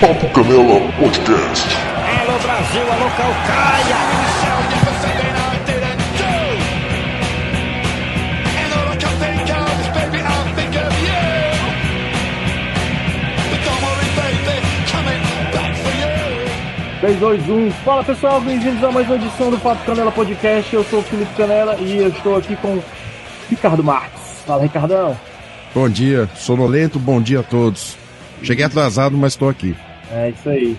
Papo Canela Podcast. Alô Brasil, alô Calcaia. Três, dois, um. Fala pessoal, bem-vindos a mais uma edição do Papo Canela Podcast. Eu sou o Felipe Canela e eu estou aqui com Ricardo Marques. Fala, Ricardão. Bom dia, sonolento, bom dia a todos. Cheguei atrasado, mas estou aqui. É isso aí.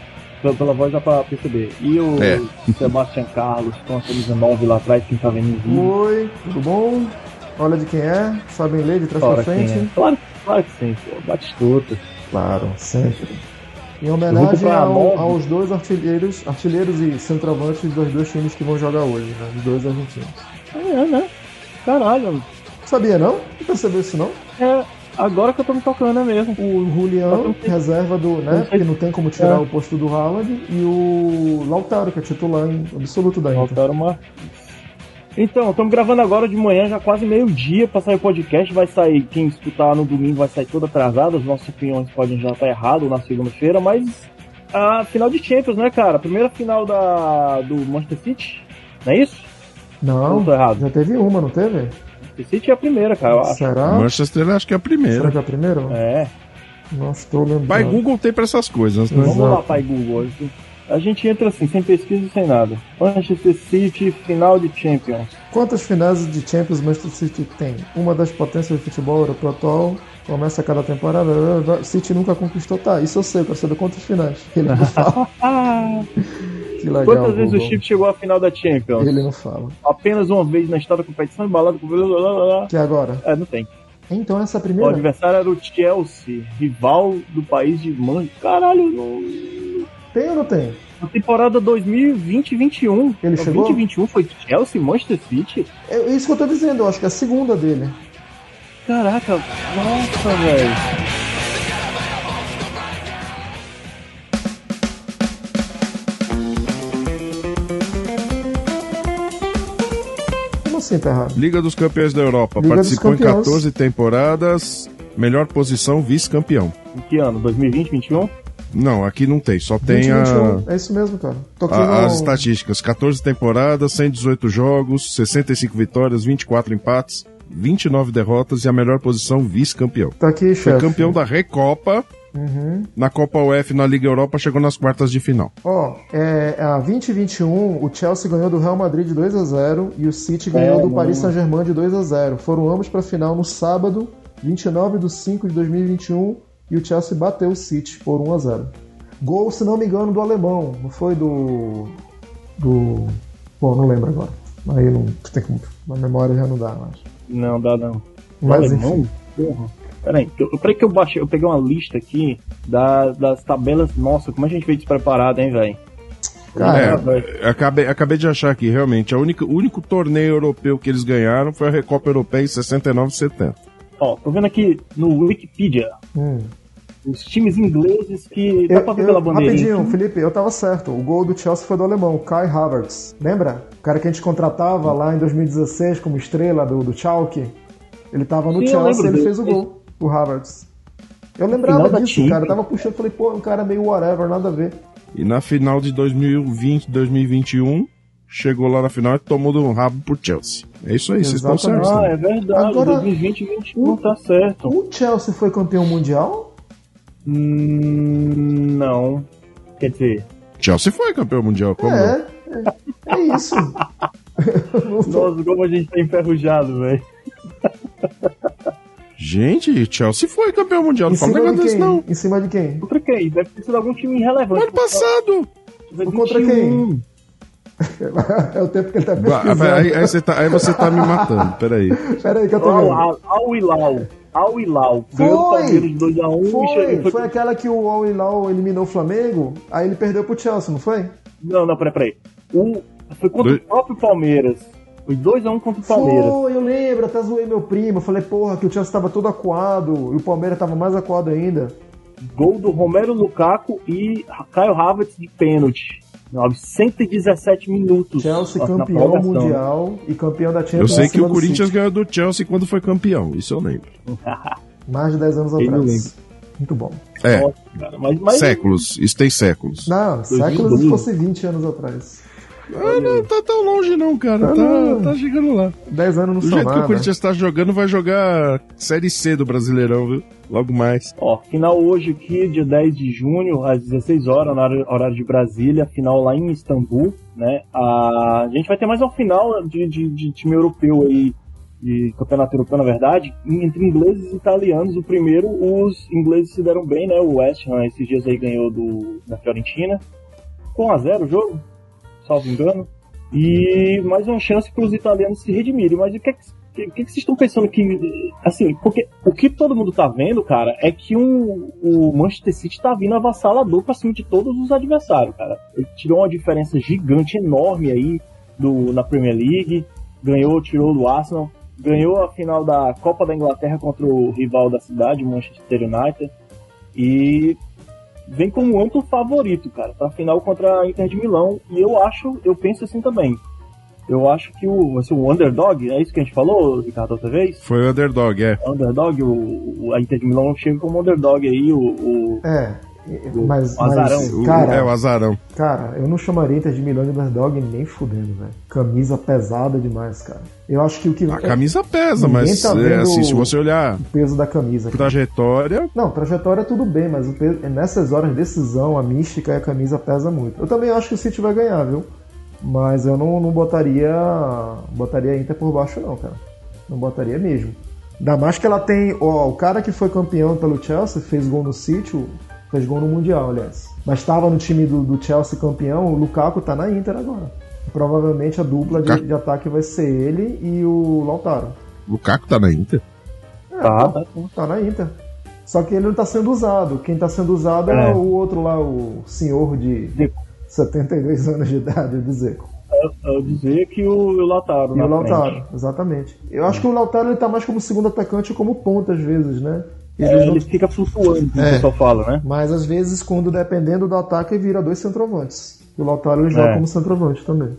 Pela, voz dá pra perceber. E o É. Sebastião Carlos com a camisa 9 lá atrás, quem tá vendo em vídeo. Oi, tudo bom? Olha de quem é, sabem ler de trás Fora pra frente? é. Claro, claro que sim, pô. Batistuta. Claro, sempre. Em homenagem ao- aos dois artilheiros, artilheiros e centroavantes dos dois times que vão jogar hoje, né? Os dois argentinos. É, né? Caralho. Sabia não? Não percebeu isso não? É, agora que eu tô me tocando, é mesmo. O Julian, sei- reserva do, né? Porque não tem como tirar É. o posto do Haaland, e o Lautaro, que é titular em absoluto da Inter. Faltaram uma. Então, estamos gravando agora de manhã, já quase meio-dia para sair o podcast. Vai sair, quem escutar no domingo vai sair todo atrasado. Os nossos opiniões podem já estar errados na segunda-feira, mas a final de Champions, né, cara? Primeira final da, do Manchester City, não é isso? Não, Não, errado. já teve uma, não teve? Manchester City é a primeira, cara, eu acho. Será? Manchester acho que é a Será primeira. que é a primeira? É, Não estou lembrando. Pai Google tem pra essas coisas. né? vamos lá, pai Google. A gente entra assim, sem pesquisa e sem nada. Manchester City, final de Champions. Quantas finais de Champions Manchester City tem? Uma das potências do futebol europeu atual. Começa cada temporada. City nunca conquistou. Tá, isso eu sei, eu quero saber quantas finais. Ele não fala. Que legal. quantas vezes o Google. Chip chegou à final da Champions? Ele não fala. apenas uma vez na história da competição embalado com. blá, blá, blá, blá. Que agora? É, não tem. Então essa é a O primeira? adversário era o Chelsea, rival do país de Man. Caralho, no... Tem ou não tem? na temporada 2020-21. Ele chegou? 2021 foi Chelsea, Manchester City? É isso que eu tô dizendo, eu acho que é a segunda dele. Caraca, nossa, velho. Assim tá errado? Liga dos Campeões da Europa. Liga Participou em Campeões. 14 temporadas. Melhor posição, vice-campeão. Em que ano? 2020, 21? Não, aqui não tem, só tem 20, a, 21. É isso mesmo, cara. Tô aqui a- no... as estatísticas. 14 temporadas, 118 jogos, 65 vitórias, 24 empates, 29 derrotas e a melhor posição, vice-campeão. Tá aqui, Foi chefe. campeão da Recopa. Uhum. Na Copa UF, na Liga Europa, chegou nas quartas de final. Ó, é, a 2021, o Chelsea ganhou do Real Madrid de 2 a 0 e o City ganhou É, do mano. Paris Saint-Germain de 2 a 0 Foram ambos pra final no sábado, 29 de 5 de 2021, e o Chelsea bateu o City por 1 a 0 Gol, se não me engano, do alemão, não foi do. do. Bom, não lembro agora. Aí não tem como. Na memória já não dá mais. Não, dá não. Mas Alemão? enfim. Porra. Peraí, que eu, peraí que eu baixei, eu peguei uma lista aqui da- das tabelas. Nossa, como a gente veio despreparado, hein, velho? Cara, É, acabei, acabei de achar aqui, realmente, a única, o único torneio europeu que eles ganharam foi a Recopa Europeia em 69 e 70. Ó, tô vendo aqui no Wikipedia hum. os times ingleses que. Dá Eu- pra ver eu- pela bandeirinha. rapidinho, Felipe, eu tava certo. O gol do Chelsea foi do alemão, Kai Havertz. Lembra? O cara que a gente contratava lá em 2016 como estrela do, do Schalke. Ele tava no Sim, eu Chelsea lembro ele dele. fez o gol, o Havertz. Eu lembrava disso, cara. Eu tava puxando, falei, pô, um cara meio whatever, nada a ver. E na final de 2020, 2021, chegou lá na final e tomou do rabo pro Chelsea. É isso aí, vocês estão Exatamente. certos. Ah, né? é verdade. Agora- 2020 e 2021 tá certo. O Chelsea foi campeão mundial? Hum, não. Quer dizer, Chelsea foi campeão mundial, como? É, é, é isso. Nossa, como a gente tá enferrujado, velho. Gente, Chelsea foi campeão mundial, não fala negócio desse quem? não. Em cima de quem? Contra quem? Deve ter sido algum time irrelevante. Ano passado! Contra quem? É o tempo que ele tá pesquisando. Aí, aí você tá, aí você tá me matando, peraí. Pera aí que eu tô vendo. Al Al Hilal. Al Hilal. Ganhou do Foi! Palmeiras de 2x1 e Foi, chegou. foi aquela que o Al Hilal eliminou o Flamengo, aí ele perdeu pro Chelsea, não foi? Não, não, peraí, peraí. O... Foi contra Dois- o próprio Palmeiras. Foi 2x1 contra o Palmeiras. Foi, eu lembro, até zoei meu primo, eu falei, porra, que o Chelsea tava todo acuado e o Palmeiras tava mais acuado ainda. Gol do Romero Lukaku e Caio Havertz de pênalti. 917 minutos. Chelsea na campeão prorrogação. mundial e campeão da Eu Champions sei que o Corinthians City. ganhou do Chelsea quando foi campeão, isso eu lembro. Mais de 10 anos Ele atrás. Muito bom. É, Nossa, cara, mas, mas séculos. Isso tem séculos. Não, séculos se fosse 20 anos atrás. Ah, não tá tão longe não, cara. Tá, não. tá chegando lá. 10 anos não Do jeito que o. Corinthians tá jogando, vai jogar Série C do Brasileirão, viu? Logo mais. Ó, final hoje aqui, dia 10 de junho, às 16 horas, horário, horário de Brasília, final lá em Istambul, né? A gente vai ter mais uma final de, de, de time europeu aí, de campeonato europeu, na verdade, entre ingleses e italianos. O primeiro, os ingleses se deram bem, né? O West Ham esses dias aí ganhou do, da Fiorentina. Com 1x0 o jogo, salvo engano. E mais uma chance para os italianos se redimirem. Mas o que é que, é que vocês estão pensando que. Assim, porque o que todo mundo tá vendo, cara, é que um, o Manchester City tá vindo avassalador pra cima de todos os adversários, cara. Ele tirou uma diferença gigante, enorme aí do, na Premier League. Ganhou, tirou do Arsenal. Ganhou a final da Copa da Inglaterra contra o rival da cidade, o Manchester United. E vem como amplo favorito, cara, pra final contra a Inter de Milão. E eu acho, eu penso assim também. Eu acho que o, assim, o underdog, é isso que a gente falou, Ricardo, outra vez? Foi o underdog, é. Underdog, o, o- a Inter de Milão chega como underdog aí, o, o- É, mas, O azarão. mas O- cara, é o azarão. cara, eu não chamaria Inter de Milão de underdog nem fudendo, velho. Camisa pesada demais, cara. Eu acho que o que A camisa pesa, mas tá é, assim, se você olhar o peso da camisa. cara. trajetória, Não, trajetória tudo bem, mas o peso- nessas horas de decisão, a mística e a camisa pesa muito. Eu também acho que o City vai ganhar, viu? Mas eu não, não botaria botaria a Inter por baixo não, cara. Não botaria mesmo. Ainda mais que ela tem, ó, o cara que foi campeão pelo Chelsea fez gol no City, fez gol no Mundial, aliás. Mas estava no time do, do Chelsea campeão, o Lukaku tá na Inter agora. Provavelmente a dupla de, de ataque vai ser ele e o Lautaro. Lukaku tá na Inter. É, Tá, tá. Tá na Inter. Só que ele não tá sendo usado. Quem tá sendo usado é, É. o outro lá, o senhor de Zico. 72 anos de idade, o Zico. eu, dizer que o, o Lautaro E o Lautaro, frente. exatamente. Eu acho que o Lautaro ele tá mais como segundo atacante ou como ponta às vezes, né? É, Eles não- ele fica flutuando, como É. o pessoal fala, né? Mas às vezes, quando dependendo do ataque, vira dois centroavantes. E o Lautaro ele joga É. como centroavante também.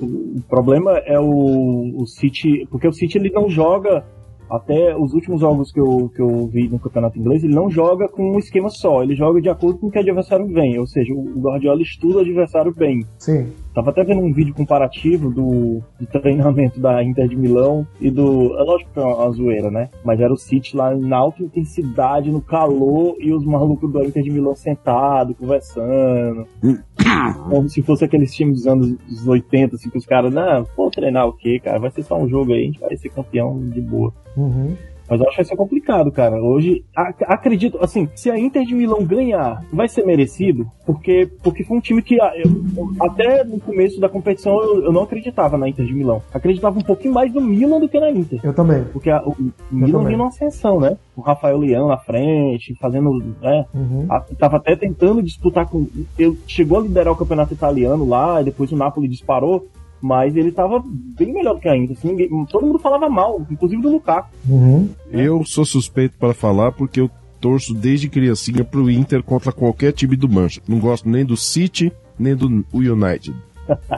O, o problema é o, o City, porque o City ele não joga até os últimos jogos que eu, que eu vi no campeonato inglês, ele não joga com um esquema só, ele joga de acordo com o que o adversário vem, ou seja, o Guardiola estuda o adversário bem. Sim. Tava até vendo um vídeo comparativo do, do treinamento da Inter de Milão e do. É lógico que é uma zoeira, né? Mas era o City lá na alta intensidade, no calor, e os malucos da Inter de Milão sentados, conversando. Como se fosse aqueles times dos anos 80, assim, que os caras, não, vou treinar o quê, cara? Vai ser só um jogo aí, a gente vai ser campeão de boa. Uhum. Mas eu acho que vai ser complicado, cara. Hoje, ac- acredito, assim, se a Inter de Milão ganhar, vai ser merecido, porque, porque foi um time que ah, eu- eu- até no começo da competição eu, eu não acreditava na Inter de Milão. Acreditava um pouquinho mais no Milan do que na Inter. Eu também. Porque a- o, o Milan também. vinha numa ascensão, né? O Rafael Leão na frente, fazendo. Né? Uhum. A- Tava até tentando disputar com. Eu, chegou a liderar o campeonato italiano lá, e depois o Napoli disparou. Mas ele tava bem melhor do que a Inter. Assim, ninguém- todo mundo falava mal, inclusive do Lukaku. Uhum. Eu sou suspeito para falar porque eu torço desde criancinha pro Inter contra qualquer time do Manchester. Não gosto nem do City, nem do United.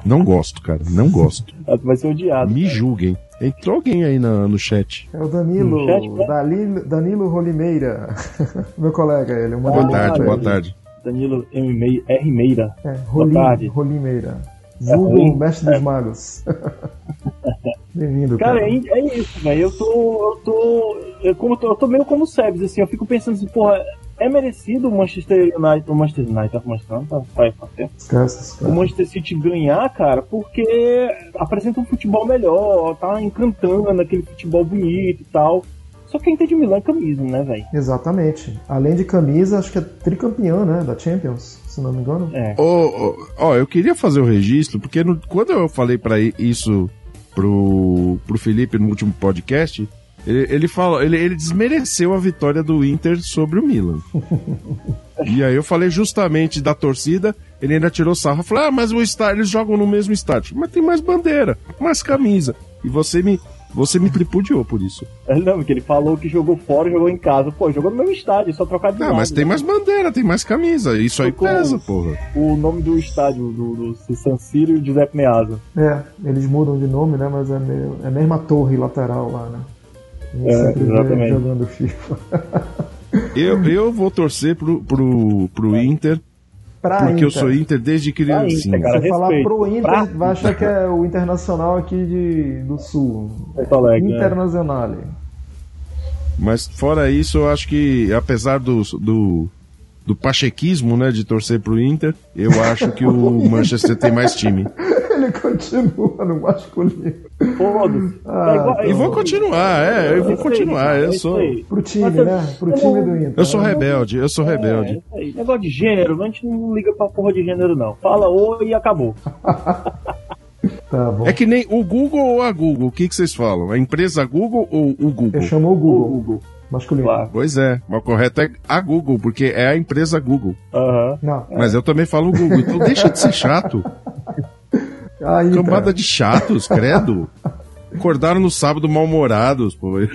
Não gosto, cara, não gosto. Vai ser odiado. Me julguem. Entrou alguém aí na- no chat. É o Danilo, chat, né? Danilo, Danilo Rolimeira. Meu colega, ele. Uma Boa Boa tarde, boa tarde. Danilo M. R. Meira. É, Boa tarde. Rolimeira. É Vulgo ruim? mestre dos magos. Bem-vindo, cara. Cara, é, é isso, velho. Eu tô. Eu tô. Eu, como, eu tô- meio como o Sebs, assim. Eu fico pensando assim, porra, é merecido o Manchester United. O Manchester United, o Manchester United, tá, faz faz tempo. Esquece, esquece. o Manchester City ganhar, cara, porque apresenta um futebol melhor, tá encantando aquele futebol bonito e tal. Só que a Inter de Milão é camisa, né, velho? Exatamente. Além de camisa, acho que é tricampeã, né? Da Champions, se não me engano. É. Ó, ó, ó, eu queria fazer o registro, porque no- quando eu falei para isso pro, pro Felipe no último podcast, ele, ele, falou, ele, ele desmereceu a vitória do Inter sobre o Milan. e aí eu falei justamente da torcida, ele ainda tirou sarro, falou, ah, mas o estádio, eles jogam no mesmo estádio. Mas tem mais bandeira, mais camisa. E você me, você me tripudiou por isso. Não, porque ele falou que jogou fora e jogou em casa. Pô, jogou no mesmo estádio, só trocar de Ah, lado, mas tem né? mais bandeira, tem mais camisa. Isso aí Trocou. pesa, porra. O nome do estádio do, do San Siro e o Giuseppe Meazza. É, eles mudam de nome, né? Mas é, meio, é a mesma torre lateral lá, né? É, exatamente. jogando FIFA. Eu, eu vou torcer pro, pro, pro Inter, Pra porque eu Inter. sou Inter desde criancinha. Inter, cara. Se eu falar respeito. pro Inter, Pra vai achar que é o Internacional aqui de, do Sul. Porto Alegre, né? Internacional. Mas fora isso, eu acho que, apesar do, do, do pachequismo, né, de torcer pro Inter, eu acho que o Manchester tem mais time. Ele continua no masculino. Foda-se. Ah, Tá igual- E vou continuar, é, eu vou aí, continuar. cara, Eu sou. Pro time, eu- né? Pro eu time do Inter. eu sou rebelde, eu sou É, rebelde. isso aí. Negócio de gênero, a gente não liga pra porra de gênero, não. Fala oi e acabou. Tá bom. É que nem o Google ou a Google, o que, que vocês falam? A empresa Google ou o Google? Ele chamou o O Google. Google. Masculino. Claro. Pois é, mas o correto é a Google, porque é a empresa Google. Aham. Não. Mas eu também falo Google, então deixa de ser chato. A Inter. Cambada de chatos, credo. Acordaram no sábado mal-humorados, pô.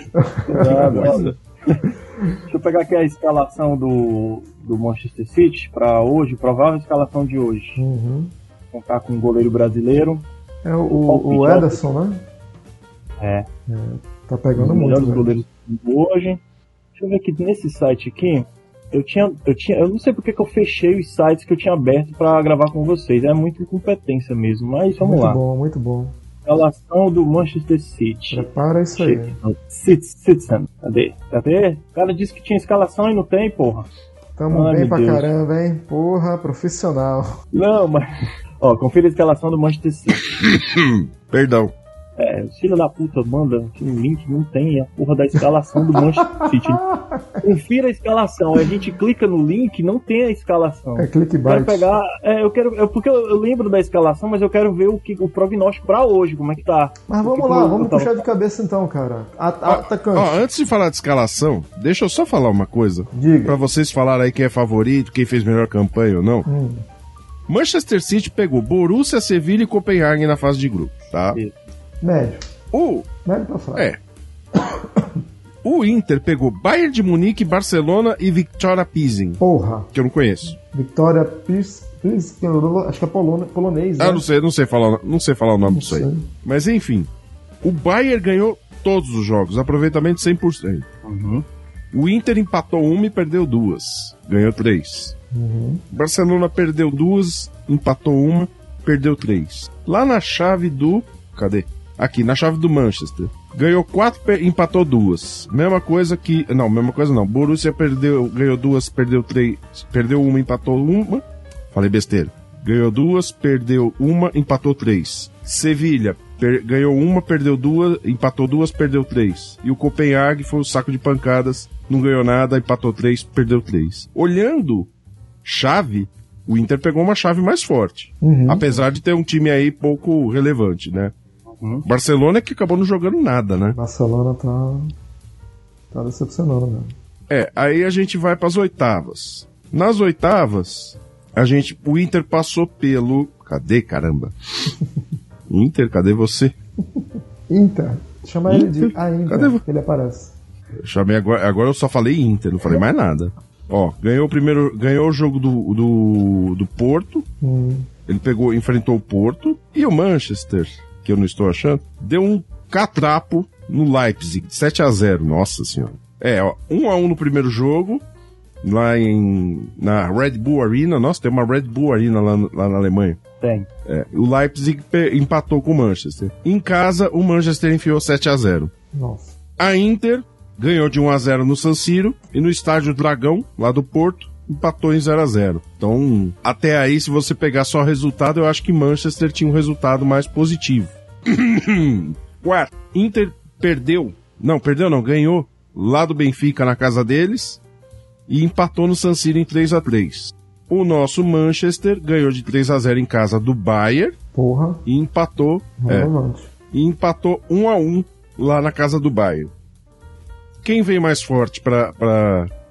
Deixa eu pegar aqui a escalação do, do Manchester City pra hoje, provável escalação de hoje. Uhum. Contar com um goleiro brasileiro. É o, o Palpite, Ederson, né? É, Tá um pegando dos muito, melhores velho. goleiros de hoje. Deixa eu ver aqui nesse site aqui. Eu tinha, eu tinha, eu não sei porque que eu fechei os sites que eu tinha aberto pra gravar com vocês. É muita incompetência mesmo, mas vamos Muito lá. bom, muito bom. Escalação do Manchester City. Prepara isso aí. Cit- Citizen, cadê? Cadê? O cara disse que tinha escalação e não tem, porra. Tamo Ai, bem pra Deus. caramba, hein? Porra, profissional. Não, mas. Ó, confira a escalação do Manchester City. Perdão. É, os filho da puta manda aqui um link, não tem a porra da escalação do Manchester City. Confira a escalação, a gente clica no link, não tem a escalação. É Eu quero clickbait. pegar. É, eu quero. é porque eu, eu lembro da escalação, mas eu quero ver o, que, o prognóstico pra hoje, como é que tá. Mas vamos lá, eu- vamos eu tava- puxar de cabeça então, cara. A- Ó, Atacante. ó, antes de falar de escalação, deixa eu só falar uma coisa. Pra Diga. vocês falarem aí quem é favorito, quem fez melhor campanha ou não. Hum, Manchester City pegou Borussia, Sevilha e Copenhague na fase de grupo, tá? Isso. Médio. O, Médio pra fraco. é. O Inter pegou Bayern de Munique, Barcelona e Victoria Pilsen, Porra. que eu não conheço. Vitória Pis. Pis acho que é polone, polonês, né? Ah, não sei, não sei falar, não sei falar o nome Não disso aí. sei. Mas enfim, o Bayern ganhou todos os jogos, aproveitamento 100%. Uhum. O Inter empatou uma e perdeu duas, ganhou três. Uhum. Barcelona perdeu duas, empatou uma, perdeu três. Lá na chave do. Cadê? Aqui, na chave do Manchester. Ganhou quatro, empatou duas. Mesma coisa que. Não, mesma coisa não. Borussia perdeu, ganhou duas, perdeu três. Perdeu uma, empatou uma. Falei besteira. Ganhou duas, perdeu uma, empatou três. Sevilha ganhou uma, perdeu duas, empatou duas, perdeu três. E o Copenhague foi um saco de pancadas, não ganhou nada, empatou três, perdeu três. Olhando chave, o Inter pegou uma chave mais forte. Uhum. Apesar de ter um time aí pouco relevante, né? Uhum. Barcelona é que acabou não jogando nada, né? Barcelona tá. Tá decepcionando mesmo. É, aí a gente vai pras oitavas. Nas oitavas, a gente, o Inter passou pelo, cadê caramba? Inter, cadê você? Inter. Chama ele de Inter? A Inter, Cadê ele aparece. Eu chamei agora, agora eu só falei Inter, não falei mais nada. Ó, ganhou o primeiro, ganhou o jogo do, do, do Porto, Hum. ele pegou, enfrentou o Porto e o Manchester, que eu não estou achando, deu um catrapo no Leipzig, 7 a 0 nossa senhora. É, ó, 1 a 1 no primeiro jogo, lá em na Red Bull Arena, nossa, tem uma Red Bull Arena lá, lá na Alemanha. Tem. É, o Leipzig empatou com o Manchester. Em casa, o Manchester enfiou 7 a 0 Nossa. a Inter ganhou de 1 a 0 no San Siro e no estádio Dragão, lá do Porto, empatou em 0 a 0. Então, até aí, se você pegar só resultado, eu acho que Manchester tinha um resultado mais positivo. Quarto, Inter perdeu, não, perdeu não, ganhou lá do Benfica na casa deles e empatou no San Siro em 3 a 3. O nosso Manchester ganhou de 3 a 0 em casa do Bayern Porra. e empatou, é, e empatou 1 a 1 lá na casa do Bayern. Quem vem mais forte pra,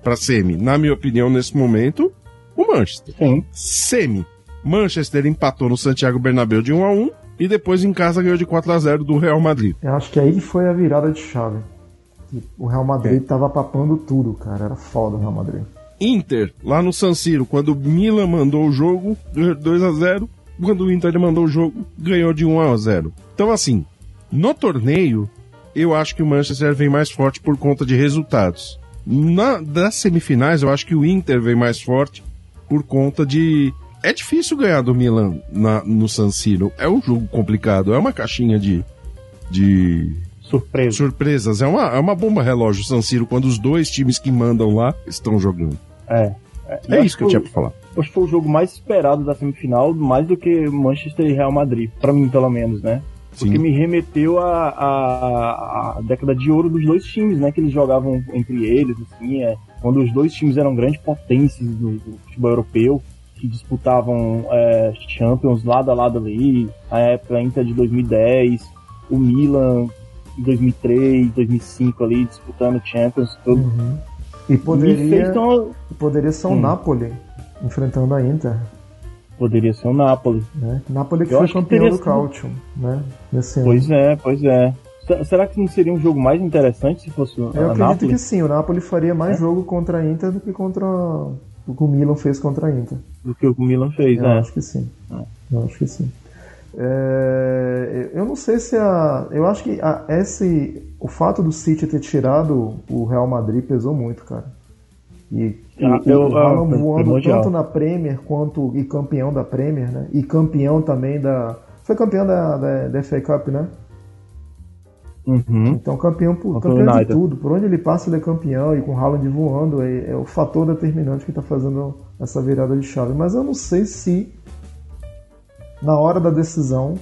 pra semi? Na minha opinião, nesse momento, o Manchester. Sim. Semi. Manchester empatou no Santiago Bernabéu de 1 a 1 e depois em casa ganhou de 4 a 0 do Real Madrid. Eu acho que aí foi a virada de chave. O Real É. Madrid tava papando tudo, cara. Era foda o Real Madrid. Inter, lá no San Siro, quando o Milan mandou o jogo, ganhou de 2 a 0 Quando o Inter mandou o jogo, ganhou de 1 a 0 Então, assim, no torneio, eu acho que o Manchester vem mais forte por conta de resultados. Na, das semifinais, eu acho que o Inter vem mais forte por conta de. É difícil ganhar do Milan na, no San Siro. É um jogo complicado, é uma caixinha de. de Surpresa. surpresas. É uma, é uma bomba relógio San Siro quando os dois times que mandam lá estão jogando. É. É isso que eu tinha pra falar. Acho que foi o jogo mais esperado da semifinal, mais do que Manchester e Real Madrid, pra mim pelo menos, né? Porque Sim. me remeteu à década de ouro dos dois times, né? Que eles jogavam entre eles, assim, é, quando os dois times eram grandes potências do, do futebol europeu, que disputavam é, Champions lado a lado ali, a época Inter de 2010, o Milan em 2003, 2005 ali, disputando Champions, tudo. Uhum. E poderia, tão- poderia ser o Hum. Napoli enfrentando a Inter. Poderia ser o Napoli. Né? Napoli que Eu foi que campeão teria do Calcio, né? Ano. Pois é, pois é. Se- Será que não seria um jogo mais interessante se fosse o Eu acredito que sim, o Napoli faria mais É? jogo contra a Inter do que contra o que o Milan fez contra a Inter. Do que o Milan fez, Eu né? acho que sim. Eu acho que sim. É, eu não sei se a. Eu acho que a, esse, o fato do City ter tirado o Real Madrid pesou muito, cara. E Ah, o, eu- o ah, Haaland voando tanto na Premier quanto e campeão da Premier, né? E campeão também da. Foi campeão da, da, da FA Cup, né? Uhum. Então campeão, por, campeão de tudo. Por onde ele passa, ele é campeão. E com o Haaland voando, é, é o fator determinante que está fazendo essa virada de chave. Mas eu não sei se na hora da decisão,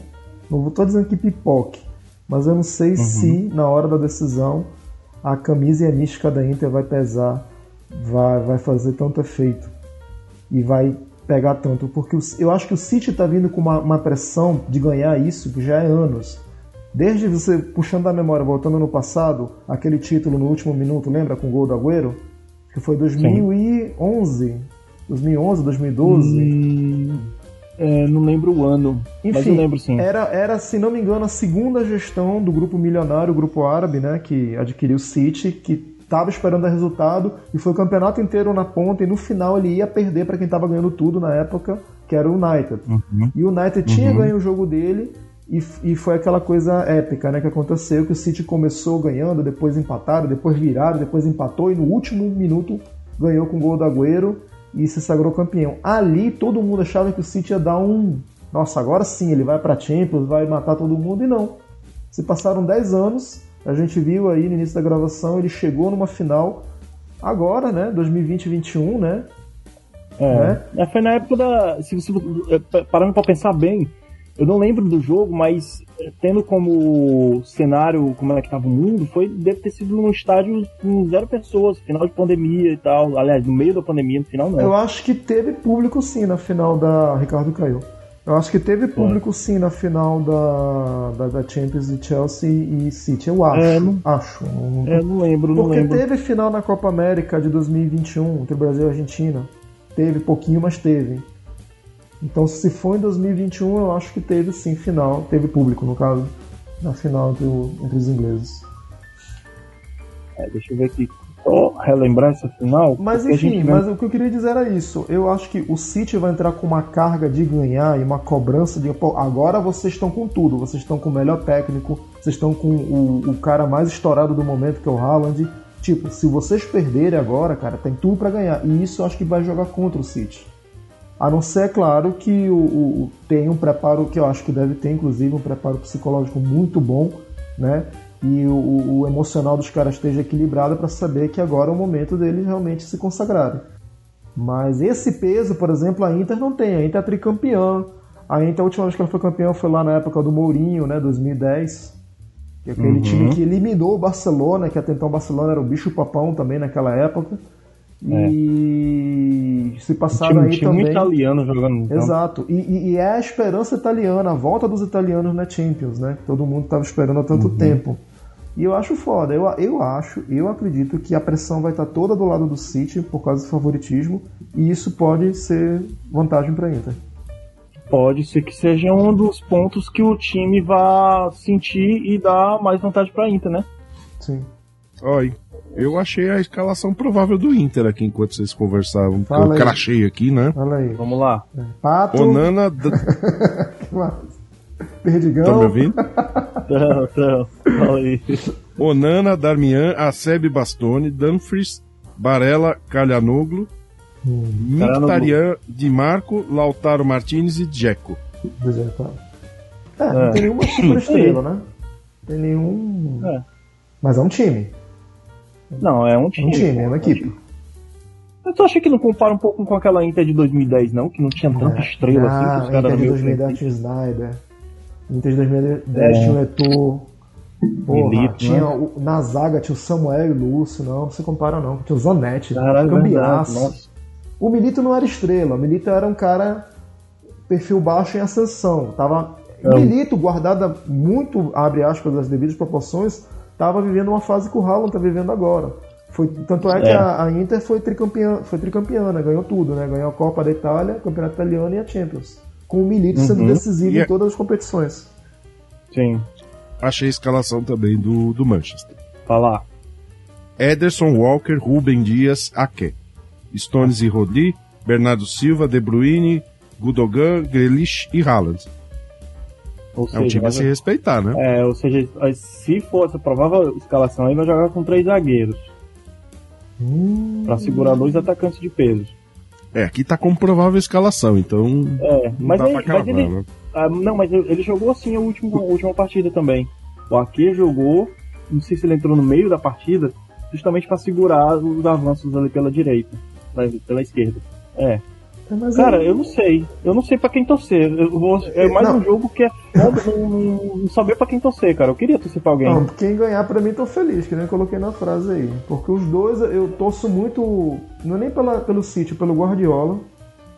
não estou dizendo que pipoque, mas eu não sei se na hora da decisão a camisa e a mística da Inter vai pesar, vai, vai fazer tanto efeito e vai pegar tanto. Porque eu acho que o City está vindo com uma, uma pressão de ganhar isso que já é anos. Desde você puxando a memória, voltando no passado, aquele título no último minuto, lembra com o gol do Agüero? Que foi 2011, 2011, 2012. Hum, é, não lembro o ano, mas Enfim, eu lembro sim. Era, era, se não me engano, a segunda gestão do grupo milionário, o grupo árabe, né, que adquiriu o City, que estava esperando dar resultado e foi o campeonato inteiro na ponta e no final ele ia perder para quem estava ganhando tudo na época, que era o United. Uhum. E o United tinha ganho o jogo dele e, e foi aquela coisa épica, né, que aconteceu que o City começou ganhando, depois empataram, depois viraram, depois empatou e no último minuto ganhou com o gol do Agüero e se sagrou campeão. Ali todo mundo achava que o City ia dar um, nossa, agora sim, ele vai para Champions, vai matar todo mundo e não. Se passaram 10 anos, a gente viu aí no início da gravação, ele chegou numa final agora, né, 2020-21, né? É. É, foi na época da. Se você é, pa- parando pra pensar bem, eu não lembro do jogo, mas é, tendo como cenário como é que tava o mundo, foi deve ter sido num estádio com zero pessoas, final de pandemia e tal. Aliás, no meio da pandemia, no final não. Eu acho que teve público sim na final da. Ricardo caiu. Eu acho que teve público sim na final da, da, da Champions de Chelsea e City. Eu acho. É, não- Acho. Não- É, não lembro, não Porque lembro. teve final na Copa América de 2021 entre Brasil e Argentina. Teve pouquinho, mas teve. Então, se for em 2021, eu acho que teve sim final. Teve público, no caso, na final entre, o- entre os ingleses. É, deixa eu ver aqui. Só relembrar essa final. Mas enfim, mas o que eu queria dizer era isso. Eu acho que o City vai entrar com uma carga de ganhar e uma cobrança de pô, agora vocês estão com tudo, vocês estão com o melhor técnico, vocês estão com o, o cara mais estourado do momento, que é o Haaland. Tipo, se vocês perderem agora, cara, tem tudo pra ganhar. E isso eu acho que vai jogar contra o City. A não ser, é claro, que o- o- tem um preparo que eu acho que deve ter, inclusive, um preparo psicológico muito bom, né? E o, o- emocional dos caras esteja equilibrado para saber que agora é o momento deles realmente se consagrarem. Mas esse peso, por exemplo, a Inter não tem. A Inter é tricampeã. A Inter, a última vez que ela foi campeã foi lá na época do Mourinho, né? 2010. Que é aquele Uhum. time que eliminou o Barcelona, que até então o Barcelona era o bicho-papão também naquela época. E se passaram time, aí time também. italiano jogando. Então. Exato. E, e- e é a esperança italiana, a volta dos italianos na Champions, né? Todo mundo estava esperando há tanto tempo. E eu acho foda. Eu, eu acho, eu acredito que a pressão vai estar toda do lado do City por causa do favoritismo. E isso pode ser vantagem para Inter. Pode ser que seja um dos pontos que o time vá sentir e dar mais vantagem pra Inter, né? Sim. Olha, eu achei a escalação provável do Inter aqui enquanto vocês conversavam. Fala eu crachei aqui, né? Olha aí. Vamos lá. Pato. Onana. Perdigão. Tá me ouvindo? Então, então, fala aí. Onana, Darmian, Acebe Bastoni, Dumfries, Barella, Calhanoglu, Hum, Mkhitaryan, Di Marco, Lautaro Martinez e Dzeko. é, claro. É, não tem nenhuma super estrela, né? Tem nenhum. É. Mas é um time. Não, é um É um time. time, é uma equipe. Eu tô achando que não compara um pouco com aquela Inter de 2010, não? Que não tinha tanta estrela assim, que ah, os caras Inter de meio 2010 tinha Snyder. Inter de 2010 É. tinha o Eto'o. Porra, Milito, tinha né? o- na zaga tinha o Samuel e o Lúcio, não, não se compara não. Tinha o Zanetti, Caralho, verdade, cambiaço. O Milito não era estrela, o Milito era um cara perfil baixo em ascensão. Tava... É. O Milito, guardada muito, abre aspas, das devidas proporções, estava vivendo uma fase que o Haaland tá vivendo agora. Foi, tanto é que É. a, a Inter foi tricampeã, foi tricampeã, né? ganhou tudo, né? ganhou a Copa da Itália, o Campeonato Italiano e a Champions. Com o Milito sendo Uhum. decisivo E em é- todas as competições. Sim, Achei a escalação também do, do Manchester. falar. Ederson, Walker, Ruben Dias, Ake. Stones e Rodri, Bernardo Silva, De Bruyne, Gudogan, Grealish e Haaland. Ou É um time a se respeitar, né? É, ou seja, se for essa provável escalação aí, vai jogar com três zagueiros. Hum, Pra segurar dois atacantes de peso. É, aqui tá com provável escalação, então É, não mas, dá aí, pra mas ele. né? ah, não, mas ele jogou assim a última, a última partida também. O Ake jogou, não sei se ele entrou no meio da partida, justamente pra segurar os avanços ali pela direita, pela, esquerda. É, mas Cara, é- eu não sei. Eu não sei pra quem torcer. Eu vou- é mais Não. um jogo que é foda não, não- não saber pra quem torcer, cara. Eu queria torcer pra alguém. Não, quem ganhar pra mim tô feliz, que nem eu coloquei na frase aí. Porque os dois eu torço muito, não é nem pela, pelo City, pelo Guardiola,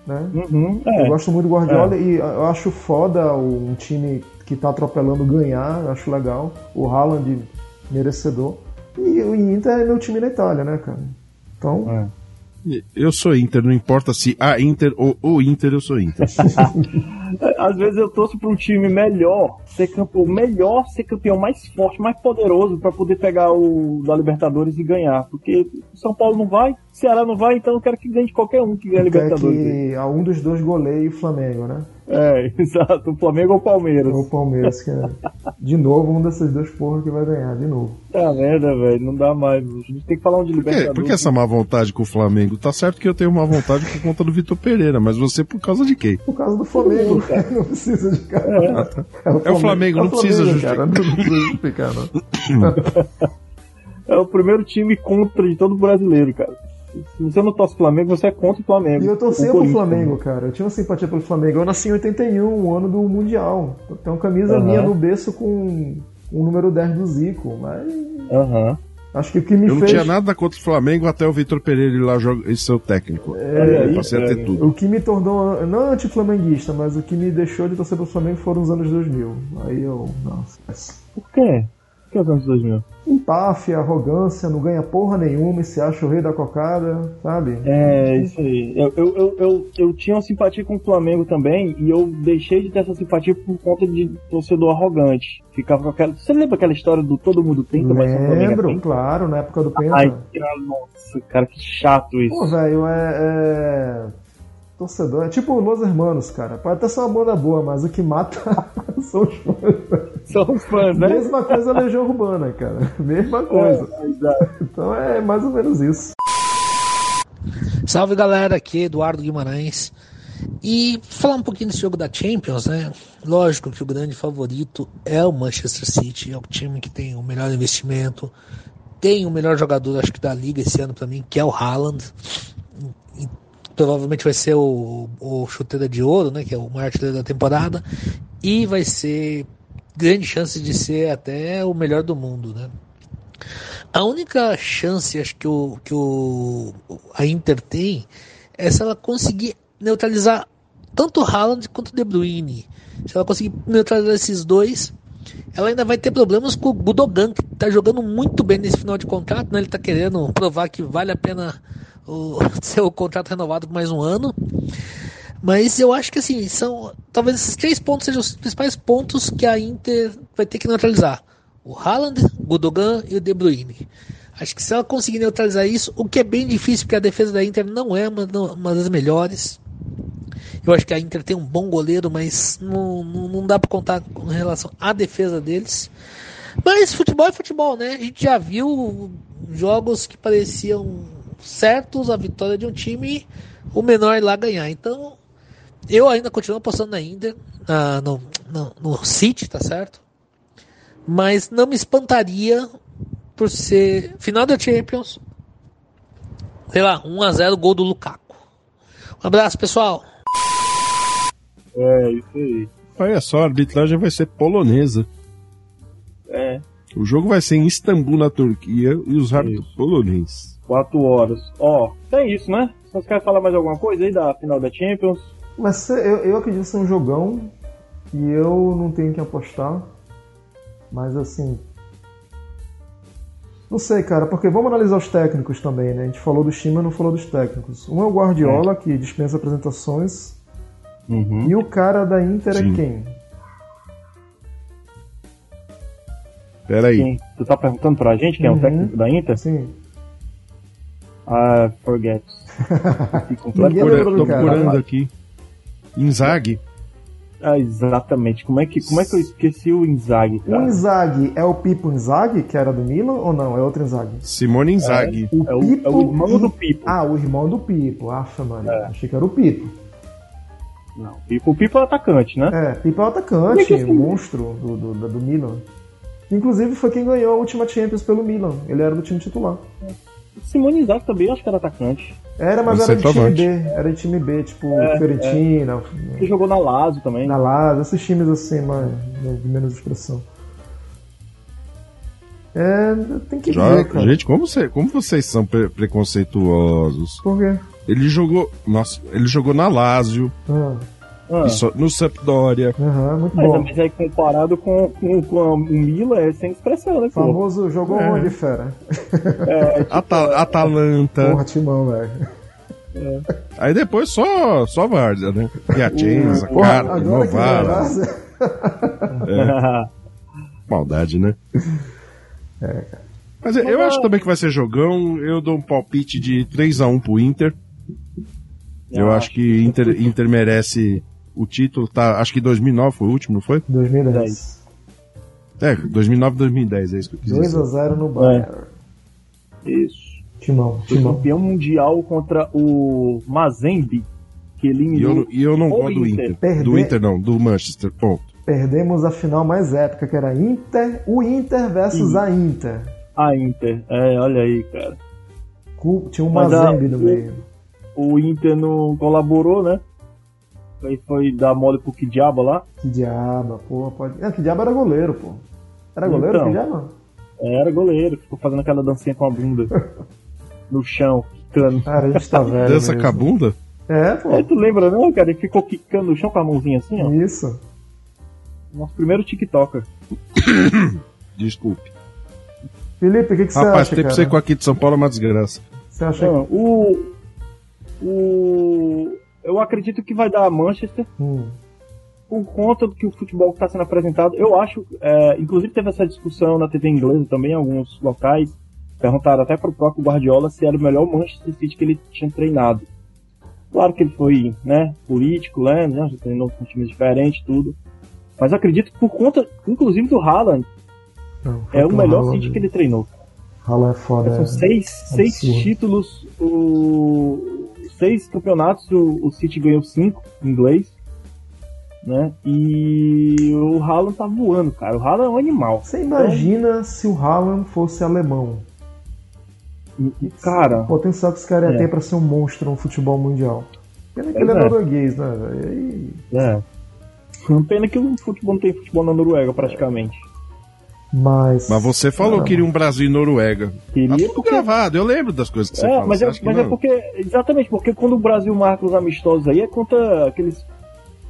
né? Uhum, Eu é. gosto muito do Guardiola e eu acho foda um time que tá atropelando ganhar, eu acho legal. O Haaland merecedor. E o Inter é meu time na Itália, né, cara? Então, É. Eu sou Inter, não importa se a Inter ou o Inter, eu sou Inter. Às vezes eu torço pra um time melhor ser campeão, melhor ser campeão mais forte, mais poderoso pra poder pegar o da Libertadores e ganhar. Porque São Paulo não vai, Ceará não vai, então eu quero que ganhe de qualquer um que ganhe a Libertadores. que a um dos dois goleie o Flamengo, né? É, exato. O Flamengo ou o Palmeiras. Ou o Palmeiras, que é de novo um desses dois porra que vai ganhar, de novo. Tá merda, velho. Não dá mais. A gente tem que falar um de Por, quê? Libertadores. por que essa má vontade com o Flamengo? Tá certo que eu tenho má vontade por conta do Vitor Pereira, mas você por causa de quem? Por causa do Flamengo, não precisa de cara. É o Flamengo, não precisa justificar. Cara, não precisa justificar, não. É o primeiro time contra de todo brasileiro, cara. Se você não torce Flamengo, você é contra o Flamengo. E eu torcia O pro. Flamengo, cara. Eu tinha uma simpatia pelo Flamengo. Eu nasci em 81, o ano do Mundial. Eu tenho uma camisa Aham. minha no berço com o número 10 do Zico. Mas Aham. acho que o que me Eu não fez. tinha nada contra o Flamengo até o Vitor Pereira ir lá jogar e ser o técnico. Olha eu aí, passei a ter tudo. O que me tornou, não anti-flamenguista, mas o que me deixou de torcer pro Flamengo foram os anos 2000. Aí eu, nossa. Por quê? Que os anos 2000? Empáfia, arrogância, não ganha porra nenhuma e se acha o rei da cocada, sabe? É, isso aí. Eu, eu, eu, eu, eu tinha uma simpatia com o Flamengo também e eu deixei de ter essa simpatia por conta de torcedor arrogante. Ficava com aquela. Você lembra aquela história do todo mundo tenta, mas Flamengo é Lembro, tenta? claro, na época do Penta. Ai, nossa, cara, que chato isso. Pô, velho, é, é. Torcedor. É tipo Los Hermanos, cara. Pode até ser uma banda boa, mas o que mata são os fãs. São os fãs, né? Mesma coisa a Legião Urbana, cara. Mesma coisa. É, exato. Então é mais ou menos isso. Salve galera, aqui é Eduardo Guimarães. E falar um pouquinho desse jogo da Champions, né? Lógico que o grande favorito é o Manchester City, é o time que tem o melhor investimento, tem o melhor jogador, acho que da liga esse ano para mim, que é o Haaland. E provavelmente vai ser o, o chuteira de ouro, né? Que é o maior artilheiro da temporada. E vai ser grande chance de ser até o melhor do mundo, né? A única chance acho que, o, que o, a Inter tem é se ela conseguir neutralizar tanto o Haaland quanto o De Bruyne. Se ela conseguir neutralizar esses dois, ela ainda vai ter problemas com o Gudogan, que está jogando muito bem nesse final de contrato. Né? Ele está querendo provar que vale a pena o seu contrato renovado por mais um ano. Mas eu acho que assim, são. Talvez esses três pontos sejam os principais pontos que a Inter vai ter que neutralizar. O Haaland, o Gudogan e o De Bruyne. Acho que se ela conseguir neutralizar isso, o que é bem difícil, porque a defesa da Inter não é uma, uma das melhores. Eu acho que a Inter tem um bom goleiro, mas não, não, não dá para contar com relação à defesa deles. Mas futebol é futebol, né? A gente já viu jogos que pareciam certos a vitória de um time o menor lá ganhar. Então, eu ainda continuo apostando na Inter, ah, no, no, no City, tá certo? Mas não me espantaria por ser final da Champions, sei lá, 1x0 gol do Lukaku. Um abraço, pessoal. É, isso aí. Olha só, a arbitragem vai ser polonesa. É, O jogo vai ser em Istambul, na Turquia, e os árbitros poloneses. 4 horas. Ó, é isso, né? Vocês querem falar mais alguma coisa aí da final da Champions? Mas eu, eu acredito ser um jogão e eu não tenho que apostar. Mas assim. Não sei, cara, porque vamos analisar os técnicos também, né? A gente falou do time, mas não falou dos técnicos. Um é o Guardiola, que dispensa apresentações, Uhum. e o cara da Inter Sim. é quem? Pera aí. Tu tá perguntando pra gente quem é Uhum. o técnico da Inter? Sim. Ah, forget. Ninguém lembra do Tô cara. procurando aqui. Inzaghi. Ah, exatamente. Como é, que, como é que eu esqueci o Inzaghi, O cara? Inzaghi é o Pipo Inzaghi, que era do Milan, ou não? É outro Inzaghi? Simone Inzaghi. O É o, é o irmão do Pipo. Ah, o irmão do Pipo. Afa, mano. É. Achei que era o Pipo. Não, Pipo, o Pipo é o atacante, né? É, Pipo é o é atacante, que assim? o monstro do, do, do, do Milan. Inclusive foi quem ganhou a última Champions pelo Milan. Ele era do time titular. Simone Inzaghi também acho que era atacante. Era, mas era de time. B. Era de time B, tipo É, Fiorentina, Ele jogou na Lazio também. na Lazio, esses times assim, mais, de menos expressão. É, tem que Já- ver, cara. gente, como, você- como vocês são pre- preconceituosos? Por quê? Ele jogou. Nossa, ele jogou na Lazio, Ah, Ah, só- no Sampdoria. aham, muito mas, bom. mas aí comparado com, com, com o Milan é sem expressão, né, pô? Famoso jogou É. onde, fera? Ata- Atalanta. Porra, timão, velho. Aí depois só, só Várzea, né? Piacenza, Porra, cara, Novara. lembrar, Maldade, né? Mas eu, acho também que vai ser jogão. Eu dou um palpite de 3x1 pro Inter. Eu Ah, acho que Inter, Inter merece o título. Tá, acho que 2009 foi o último, não foi? 2010. É, 2009 2010, é isso que eu quis dizer. 2x0 no Bayern. Isso. Timão, Foi timão. campeão mundial contra o Mazembe, que E eu, eliminou não- e eu não o gosto do Inter. Perder- Do Inter não, do Manchester, ponto. Perdemos a final mais épica, que era Inter, o Inter versus Sim. a Inter. a Inter. É, olha aí, cara. Tinha um a- Mazembe no meio. O Inter não colaborou, né? Aí foi dar mole pro Kidiaba lá. Que diaba, porra, pode. Ah, que diabo era goleiro, pô. Era goleiro Então. que diabo? Era goleiro, ficou fazendo aquela dancinha com a bunda no chão, quicando. Cara, a gente tá velho. Dança mesmo. com a bunda? É, pô. É, tu lembra não, cara? Ele ficou quicando no chão com a mãozinha assim, ó. Isso. Nosso primeiro TikToker. Desculpe. Felipe, o que, que você Rapaz, acha, ter cara? seco aqui de São Paulo é uma desgraça. Você acha Então, o. O. Eu acredito que vai dar a Manchester. Hum, por conta do que o futebol está sendo apresentado. Eu acho, é, inclusive teve essa discussão na TV inglesa também, em alguns locais. Perguntaram até para o próprio Guardiola se era o melhor Manchester City que ele tinha treinado. Claro que ele foi, né, político, né, já treinou com times diferentes, tudo. Mas acredito que por conta, inclusive do Haaland, não, é o melhor Haaland. City que ele treinou. Haaland é foda. São é. seis, seis absurdo. títulos, o, seis campeonatos, o, o City ganhou cinco em inglês, né? E o Haaland tá voando, cara. O Haaland é um animal. Você imagina se o Haaland fosse alemão? E, e, cara, O potencial que esse cara ia É. ter pra ser um monstro no futebol mundial. Pena que ele é, é. norueguês, né? Aí- é. Pena que o futebol não tem futebol na Noruega, praticamente. Mas. Mas você falou Caramba. que iria um Brasil e Noruega. Tá Queria tudo porque. gravado, eu lembro das coisas que você É, fala. mas, Você é, acha que mas é porque. Exatamente, porque quando o Brasil marca os amistosos aí é contra aqueles.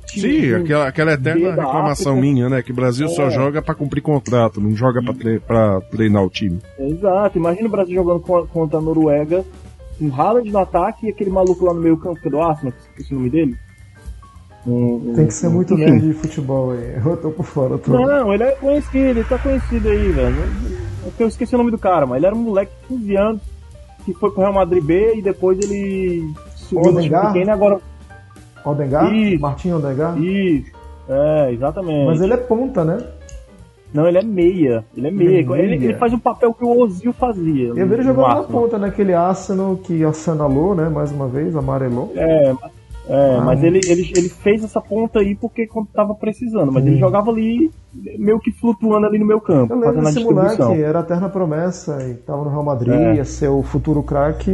Sim, aquela, aquela eterna reclamação África. minha, né? Que o Brasil só É. joga pra cumprir contrato, não joga pra, tre treinar o time. Exato, imagina o Brasil jogando co- contra a Noruega, um Haaland no ataque e aquele maluco lá no meio campo, que é do Arsenal, que esqueci o nome dele. Um- um- Tem que ser muito enfim. nerd de futebol aí. Eu tô por fora, eu tô. Não, ele é conhecido, ele tá conhecido aí, velho. É porque Eu esqueci o nome do cara, mas ele era um moleque de 15 anos que foi pro Real Madrid B e depois ele subiu no time Odegaard? pequeno e agora. Odegaard? Isso. Martinho Odegaard? Isso, é, exatamente. Mas ele é ponta, né? Não, ele é meia. Ele é meia. Ele é Ele, faz o papel que o Ozil fazia. Eu vi ele jogando na ponta, naquele Arsenal que assinalou, né? Mais uma vez, amarelou. É, é Ah. mas ele, ele, ele fez essa ponta aí porque quando tava precisando. Mas Hum. ele jogava ali, meio que flutuando ali no meu campo, Eu lembro fazendo a desse distribuição. moleque, era a eterna promessa, e tava no Real Madrid, É. ia ser o futuro craque.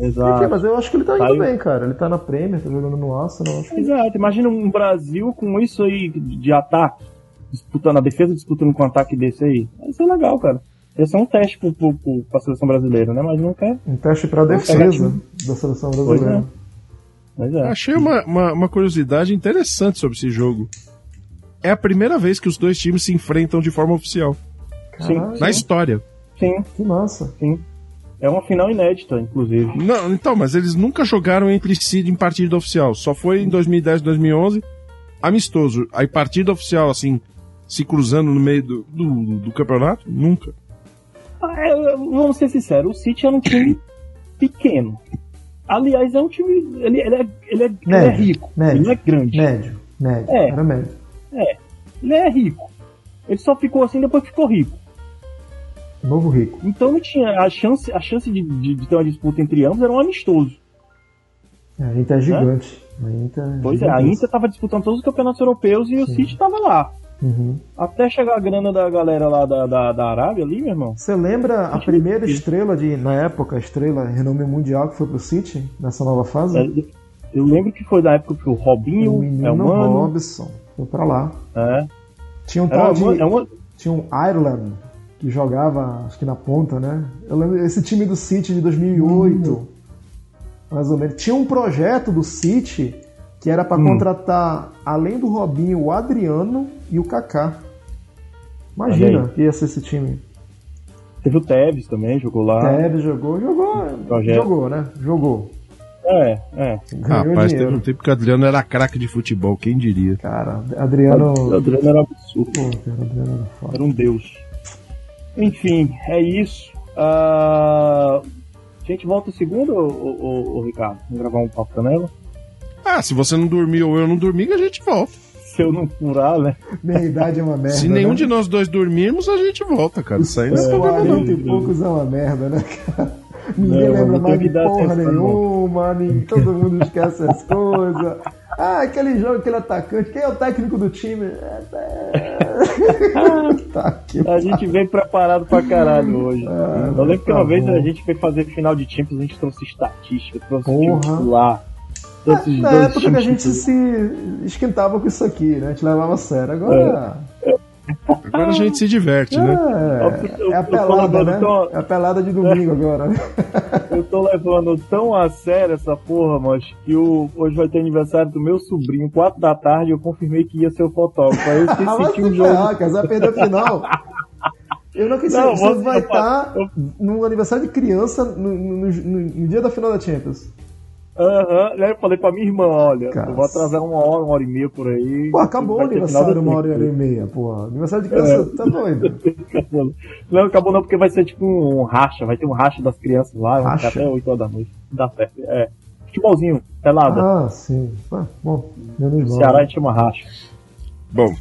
Enfim, Exato. mas eu acho que ele tá indo Saiu. bem, cara. Ele tá na Premier, tá jogando no Arsenal. Acho que... Exato. Imagina um Brasil com isso aí de ataque, disputando a defesa, disputando com um ataque desse aí. Ia ser legal, cara. Ia ser um teste pro, pro, pro, pra seleção brasileira, né? Mas não quer. Um teste pra defesa da seleção brasileira. Mas é. Achei uma, uma, uma curiosidade interessante sobre esse jogo. É a primeira vez que os dois times se enfrentam de forma oficial. Caralho, Na história. Sim, que massa. sim. É uma final inédita, inclusive. Não, então, mas eles nunca jogaram entre si em partida oficial. Só foi em 2010, 2011, amistoso. Aí partida oficial, assim, se cruzando no meio do, do, do campeonato? Nunca. Ah, é, vamos ser sinceros, o City era um time pequeno. Aliás, é um time. Ele, ele, é, ele, é, ele é Médio, rico. médio. Ele não é grande. Médio, médio. É. Era médio. Ele é rico. Ele só ficou assim depois ficou rico. Novo rico. Então não tinha. A chance, a chance de, de, de ter uma disputa entre ambos era um amistoso. É, a Inter é gigante. A Inter é Pois é, a. Inter tava disputando todos os campeonatos europeus e o Sim. City tava lá. Uhum. Até chegar a grana da galera lá da, da, da Arábia ali, meu irmão. Você lembra a primeira estrela de, na época, a estrela renome mundial que foi pro City nessa nova fase? É, Eu lembro que foi da época que o Robinho, o é o menino Mano. Robson. Foi pra lá. É. Tinha um Era tal uma, de. é uma, Tinha um Ireland que jogava, acho que na ponta, né? Eu lembro esse time do City de 2008, mais ou menos. Tinha um projeto do City que era pra Hum. contratar, além do Robinho, o Adriano e o Kaká. Imagina que ia ser esse time. teve o Tevez também, jogou lá. Tevez jogou, jogou, Projeto. jogou, né? Jogou. É, é. Ganhou Rapaz, teve um tempo que o Adriano era craque de futebol, quem diria? Cara, Adriano. O Adriano era absurdo. Pô, cara, Adriano era foda. Era um deus. Enfim, é isso. Ah, a gente volta segunda, ô, ô, ô, Ricardo? Vamos gravar um papo canela? Ah, se você não dormir ou eu não dormir, a gente volta. Se eu não furar, né? Minha idade é uma merda. se nenhum né? de nós dois dormirmos, a gente volta, cara. Isso aí não é Os problema não. 40 e poucos é uma merda, né, cara? Ninguém Não, lembra mais de porra nenhuma, nem, todo mundo esquece as coisas. Ah, aquele jogo, aquele atacante, quem é o técnico do time? É, é... tá que A gente vem preparado pra caralho hoje. Ah, eu lembro que uma tá vez bom. a gente foi fazer final de Champions, a gente trouxe estatística, trouxe Porra. titular. Os Na dois época que a gente se esquentava com isso aqui, né? A gente levava a sério. Agora Agora a gente se diverte, né? é, é a pelada, né? tão- É a pelada de domingo agora. né? Eu tô levando tão a sério essa porra, mas que o, hoje vai ter aniversário do meu sobrinho, 4 da tarde, eu confirmei que ia ser o fotógrafo. Aí eu esqueci se um jogo. ferrar, cara, você vai perder a final. Eu não acredito. Não, você você- vai eu- estar eu- no aniversário de criança no, no- no- no dia da final da Champions. Aham, né? Eu falei pra minha irmã, olha, Cara. eu vou atrasar uma hora, uma hora e meia por aí. Pô, acabou o aniversário uma hora e meia, pô. Aniversário de criança, tá doido. Não, acabou não, porque vai ser tipo um racha, vai ter um racha das crianças lá, vai ficar Racha? até 8 horas da noite. Dá certo. É. Futebolzinho, pelada. Ah, sim. Ah, bom, menos mal. Ceará a gente chama racha. Bom,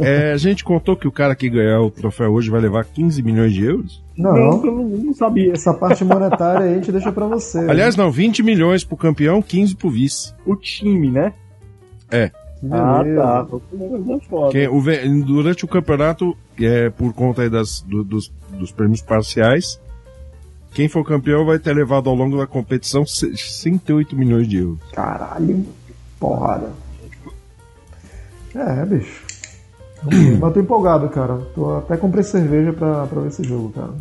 é, a gente contou que o cara que ganhar o troféu hoje vai levar 15 milhões de euros. Não, eu não, não sabia. essa parte monetária aí a gente deixa pra você. Aliás, não, 20 milhões pro campeão, 15 pro vice. O time, né? É. Que Ah, beleza. tá. Quem- o durante o campeonato, é, por conta aí das, do- dos, dos prêmios parciais, quem for campeão vai ter levado ao longo da competição 108 milhões de euros. Caralho, porrada. É, bicho. Mas eu tô empolgado, cara. Tô, até comprei cerveja pra, pra ver esse jogo, cara.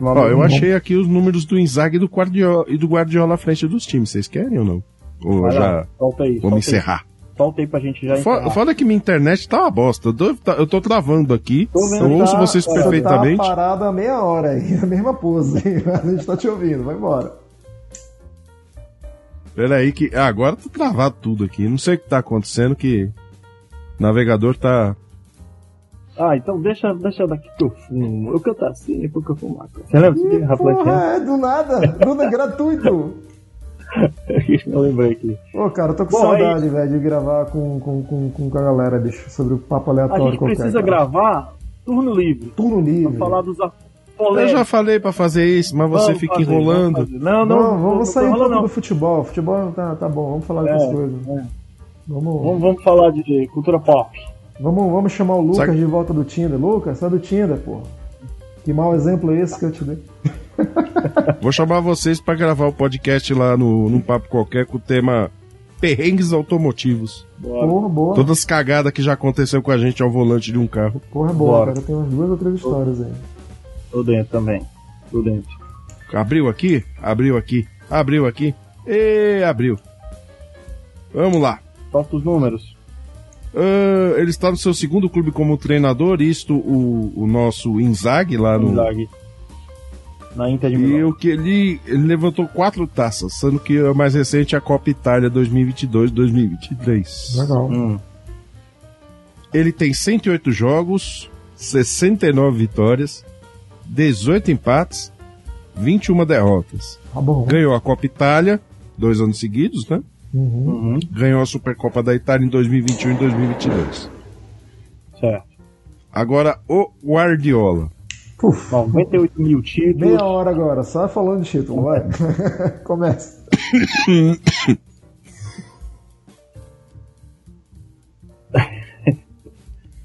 Ó, eu achei aqui os números do Inzaghi e do Guardiola, e do Guardiola à frente dos times. Vocês querem ou não? Ou Vai já lá, solta aí. vamos encerrar? Solta aí pra gente já encerrar. Foda que minha internet tá uma bosta. Eu tô, tá- tô travando aqui. Tô vendo, Eu ouço tá- vocês Você perfeitamente. tá parado há meia hora aí, a mesma pose. A gente tá te ouvindo, vai embora. Peraí que. Ah, agora tá travado tudo aqui. Não sei o que tá acontecendo que. O navegador tá. Ah, então deixa, deixa daqui que eu fumo. Eu canto assim, porque eu fumo maconha. Você lembra disso, rapaz? Porra, é do nada, do nada, gratuito. eu lembrei aqui. Ô, cara, eu tô com Bom, saudade, velho, de gravar com, com, com, com a galera, bicho, sobre o papo A aleatório gente qualquer. precisa cara. gravar turno livre. Turno livre. Pra falar dos Eu já falei pra fazer isso, mas você Vamos fica fazer, enrolando. Não, Não, não, vamos não sair um pouco não. do futebol. Futebol tá, tá bom, vamos falar É, coisas. é. Vamos, Vamos, vamos falar de cultura pop. vamos, vamos chamar o Lucas Sabe- de volta do Tinder. Lucas, sai do Tinder, porra. Que mau exemplo é esse que eu te dei? Vou chamar vocês pra gravar o podcast lá no, num papo qualquer com o tema perrengues automotivos. Bora. Porra, boa. Todas as cagadas que já aconteceu com a gente ao volante de um carro. Porra, boa, Bora. cara. Tem umas duas ou três histórias aí. Tô dentro também. Tô dentro. Abriu aqui? Abriu aqui. Abriu aqui. E abriu. Vamos lá. Solta os números. Ah, ele está no seu segundo clube como treinador, isto o, o nosso Inzaghi lá no. Inzaghi. Na Inter de E Milão. o que ele, ele levantou quatro taças, sendo que a mais recente é a Copa Itália 2022-2023. Legal. Hum. Ele tem 108 jogos, 69 vitórias, 18 empates, 21 derrotas. Tá bom. Ganhou a Copa Itália, dois anos seguidos, né? Uhum. Uhum. Ganhou a Supercopa da Itália em 2021 e 2022. Certo. Agora, o Guardiola. Puf. 98 mil títulos. Meia hora agora, só falando de título, vai. Começa.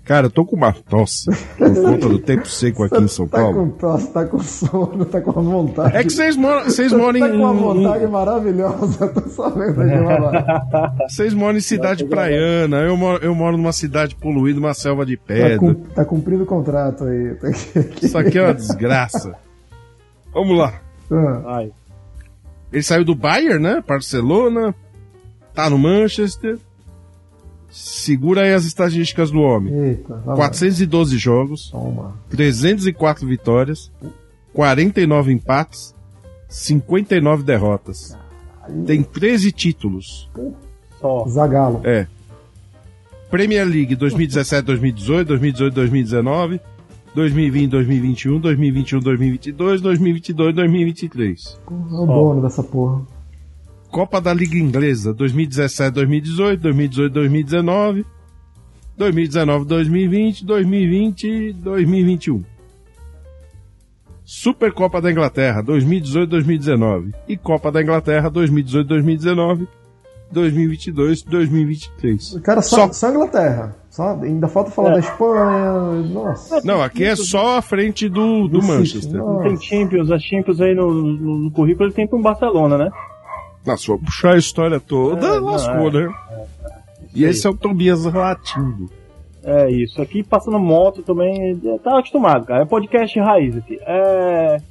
Cara, eu tô com uma tosse por conta do tempo seco aqui em São tá Paulo. com tosse, tá com sono, tá com vontade. É que vocês moram, vocês moram tá com uma em, vontade maravilhosa, tô sabendo de uma vocês moram em cidade praiana. Eu moro, eu moro numa cidade poluída, uma selva de tá, pedra. cum- tá cumprindo o contrato aí. Isso aqui é uma desgraça. Vamos lá. Ah, Ai. Ele saiu do Bayern, né? Barcelona. Tá no Manchester. Segura aí as estatísticas do homem. Eita, lá vai. 412 jogos, Toma. 304 vitórias, 49 empates, 59 derrotas. Tem 13 títulos. Só. Zagalo. É. Premier League 2017, 2018, 2018, 2019, 2020, 2021, 2021, 2022, 2022, 2023. É o dono dessa porra. Copa da Liga Inglesa 2017, 2018, 2018, 2019, 2019, 2020, 2020, 2021. Supercopa da Inglaterra 2018, 2019 e Copa da Inglaterra 2018, 2019, 2022, 2023. Cara, só, Só. só Inglaterra. Só, ainda falta falar É. da Espanha. Nossa. Não, aqui é só a frente do, do Do Manchester. não. Não tem Champions, a Champions aí no, no, no currículo ele tem pro Barcelona, né? Nossa, vou puxar a história toda, É, não, lascou, é. né? E esse é o Tobias latindo. É isso. Aqui passando moto também, é, tá acostumado, cara. É podcast raiz aqui. É...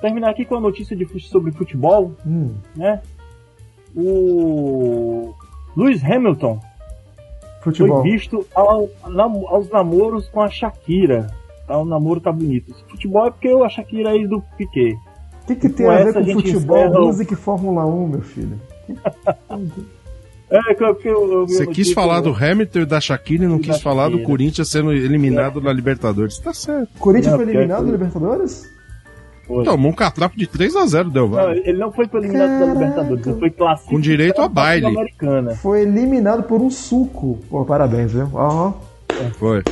Terminar aqui com a notícia de, fu- sobre futebol, Hum, né? O Lewis Hamilton futebol. foi visto ao- nam- aos namoros com a Shakira. Tá, o namoro tá bonito. Esse futebol é porque a Shakira é ex do Piquet. O que, que tem Com a ver a com gente futebol, encerra música e Fórmula 1, meu filho? É, que eu- que eu- Você a quis falar do Hamilton e da Shakira e não quis falar do. Corinthians sendo eliminado na Libertadores. Tá certo. Corinthians Não, foi eliminado da Libertadores? Foi. Tomou um catrapo de 3x0, Del Não, ele não foi eliminado da Caraca. Libertadores, ele foi classificado Com direito a baile. Sul-Americana. Foi eliminado por um suco. Pô, parabéns, viu? Aham. Foi.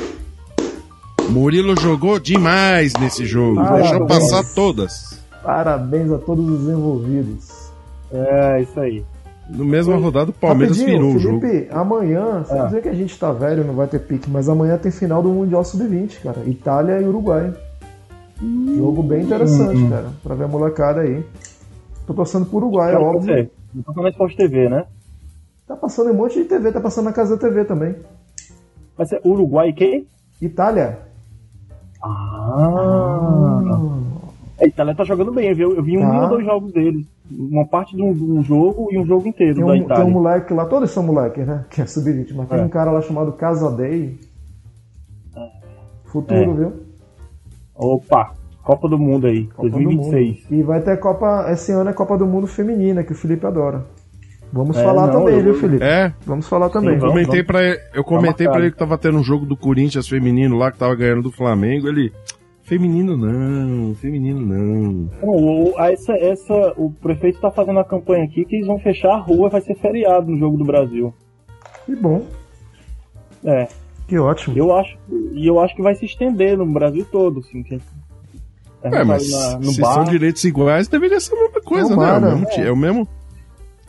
Murilo jogou demais nesse jogo. Ah, Deixou passar todas. Parabéns a todos os envolvidos. É, isso aí. No mesma rodada, o Palmeiras Rapidinho, virou o jogo. Felipe, amanhã, você Ah. dizer que a gente tá velho, não vai ter pique, mas amanhã tem final do Mundial Sub-20, cara. Itália e Uruguai. Jogo bem interessante, cara, pra ver a molecada aí. Tô torcendo pro Uruguai, é óbvio. Não falando na Sport TV, né? Tá passando em um monte de TV, tá passando na Casa TV também. Vai ser Uruguai e quem? Itália. Ah. A Itália tá jogando bem, viu? Eu vi um Tá. ou dois jogos deles. Uma parte de um, de um jogo e um jogo inteiro Tem da um, tem Itália. um moleque lá, todos são moleques, né? Que é sub-20, mas tem É. um cara lá chamado Casadei. Futuro, É. viu? Opa, Copa do Mundo aí, Copa do 2026. Mundo. E vai ter Copa. Esse ano é Copa do Mundo Feminina, que o Felipe adora. Vamos É, falar não, também, eu- viu, Felipe? É, Vamos falar também. vamos. comentei pra ele, eu comentei marcado. pra ele que tava tendo um jogo do Corinthians feminino lá, que tava ganhando do Flamengo. Ele, Feminino não, feminino não. Não, o, a- essa, essa, o prefeito tá fazendo a campanha aqui que eles vão fechar a rua vai ser feriado no Jogo do Brasil. Que bom, É, que ótimo. eu acho, e eu acho que vai se estender no Brasil todo, assim. Que, gente É, vai mas na- no se bar, são direitos iguais, deveria ser a mesma coisa, Tomara. né? É o mesmo, É. é o mesmo.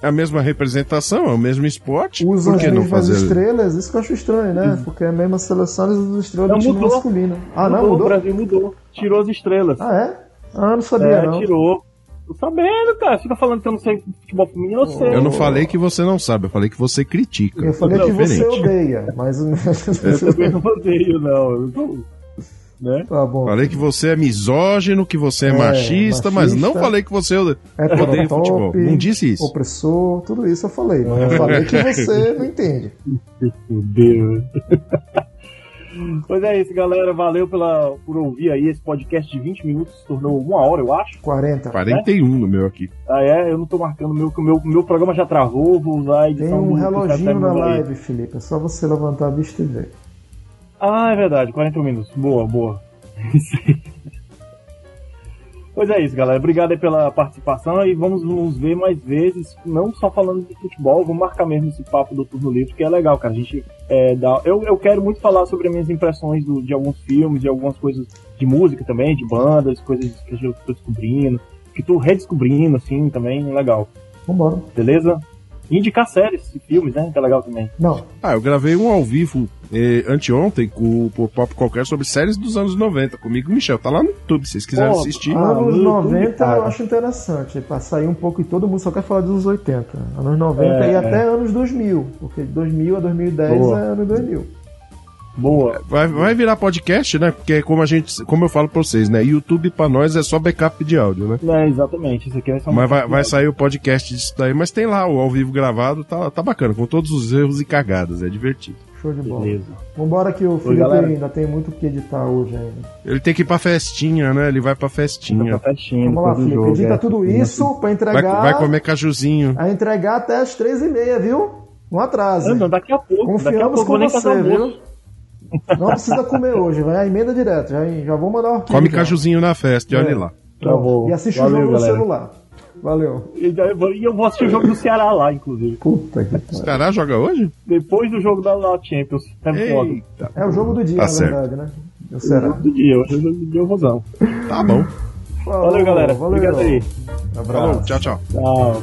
É a mesma representação, é o mesmo esporte. Usam Por as que não mesmas fazer? estrelas, isso que eu acho estranho, né? Porque é a mesma seleção das estrelas Não, do time mudou. masculino. Ah, não, mudou, o mudou? Brasil mudou. Tirou as estrelas. Ah, é? Ah, não sabia, é, não. tirou. Tô sabendo, cara. Fica falando que eu não sei futebol feminino, eu sei. Eu não falei que você não sabe, eu falei que você critica. Eu falei Não, que você diferente. odeia, mas. Eu também não odeio, não. Eu tô, né? tá bom. Falei que você é misógino, que você é, É, machista, mas não machista. falei que você É odeia top, futebol. Não disse isso. Opressor, tudo isso eu falei. Mas eu falei que você não entende. Fudeu. Pois é isso, galera. Valeu pela, por ouvir aí esse podcast de 20 minutos. Se tornou uma hora, eu acho. 40. 41 no meu aqui. Ah, é? Eu não tô marcando. Meu, meu, meu programa já travou. Vou usar a edição Tem um reloginho na Mundo aí. live, Felipe. É só você levantar a vista e ver. Ah, é verdade. 41 minutos. Boa, boa. Pois é isso, galera. Obrigado pela participação e vamos nos ver mais vezes, não só falando de futebol, vamos marcar mesmo esse papo do Turno Livre, que é legal, cara. A gente é, dá... eu, eu quero muito falar sobre as minhas impressões do- de alguns filmes, de algumas coisas de música também, de bandas, coisas que eu tô descobrindo, que tô redescobrindo, assim, também, legal. Vambora. Beleza? Indicar séries e filmes, né? Que é legal também. Não, Ah, eu gravei um ao vivo eh, anteontem com o por Papo Qualquer sobre séries dos anos 90, comigo e o Michel. Tá lá no YouTube, se vocês quiserem Pô, assistir. ah, anos no 90 YouTube, cara. eu acho interessante. Pra sair um pouco e todo mundo só quer falar dos anos 80. Anos 90 É, e é. até anos 2000. Porque de 2000 a 2010 Boa. é ano 2000. Boa. Vai, vai virar podcast, né? Porque como a gente, como eu falo pra vocês, né? YouTube pra nós é só backup de áudio, né? É, exatamente. Isso aqui vai ser uma Mas vai, vai sair o podcast disso daí, mas tem lá o ao vivo gravado, tá, tá bacana, com todos os erros e cagadas, é divertido. Show de bola. Beleza. Vambora que o Felipe ainda tem muito o que editar hoje ainda. Ele tem que ir pra festinha, né? Ele vai pra festinha. Tá festinha, Vamos lá, Felipe. jogo, Edita é. tudo isso pra Vai, entregar. vai comer cajuzinho. A entregar até as 3h30, viu? Não atrase. Ah, não, daqui a pouco. daqui a Confiamos pouco com vou nem fazer você, almoço. viu? Não precisa comer hoje, vai a emenda direto. Já, já vou mandar o arquivo. Come já. cajuzinho na festa, e olha É. lá. Tá bom. E assiste Valeu, o jogo galera. no celular. Valeu. E eu vou- assistir o jogo do Ceará lá, inclusive. Puta que O pariu. Ceará joga hoje? Depois do jogo da, da Champions. Eita, É o jogo do dia, Tá na certo. verdade, né? O O Será. jogo do dia, hoje é o jogo do dia usar. tá bom. Valeu, galera. Valeu. Obrigado aí. Abraço. Falou, tchau, tchau. Tchau.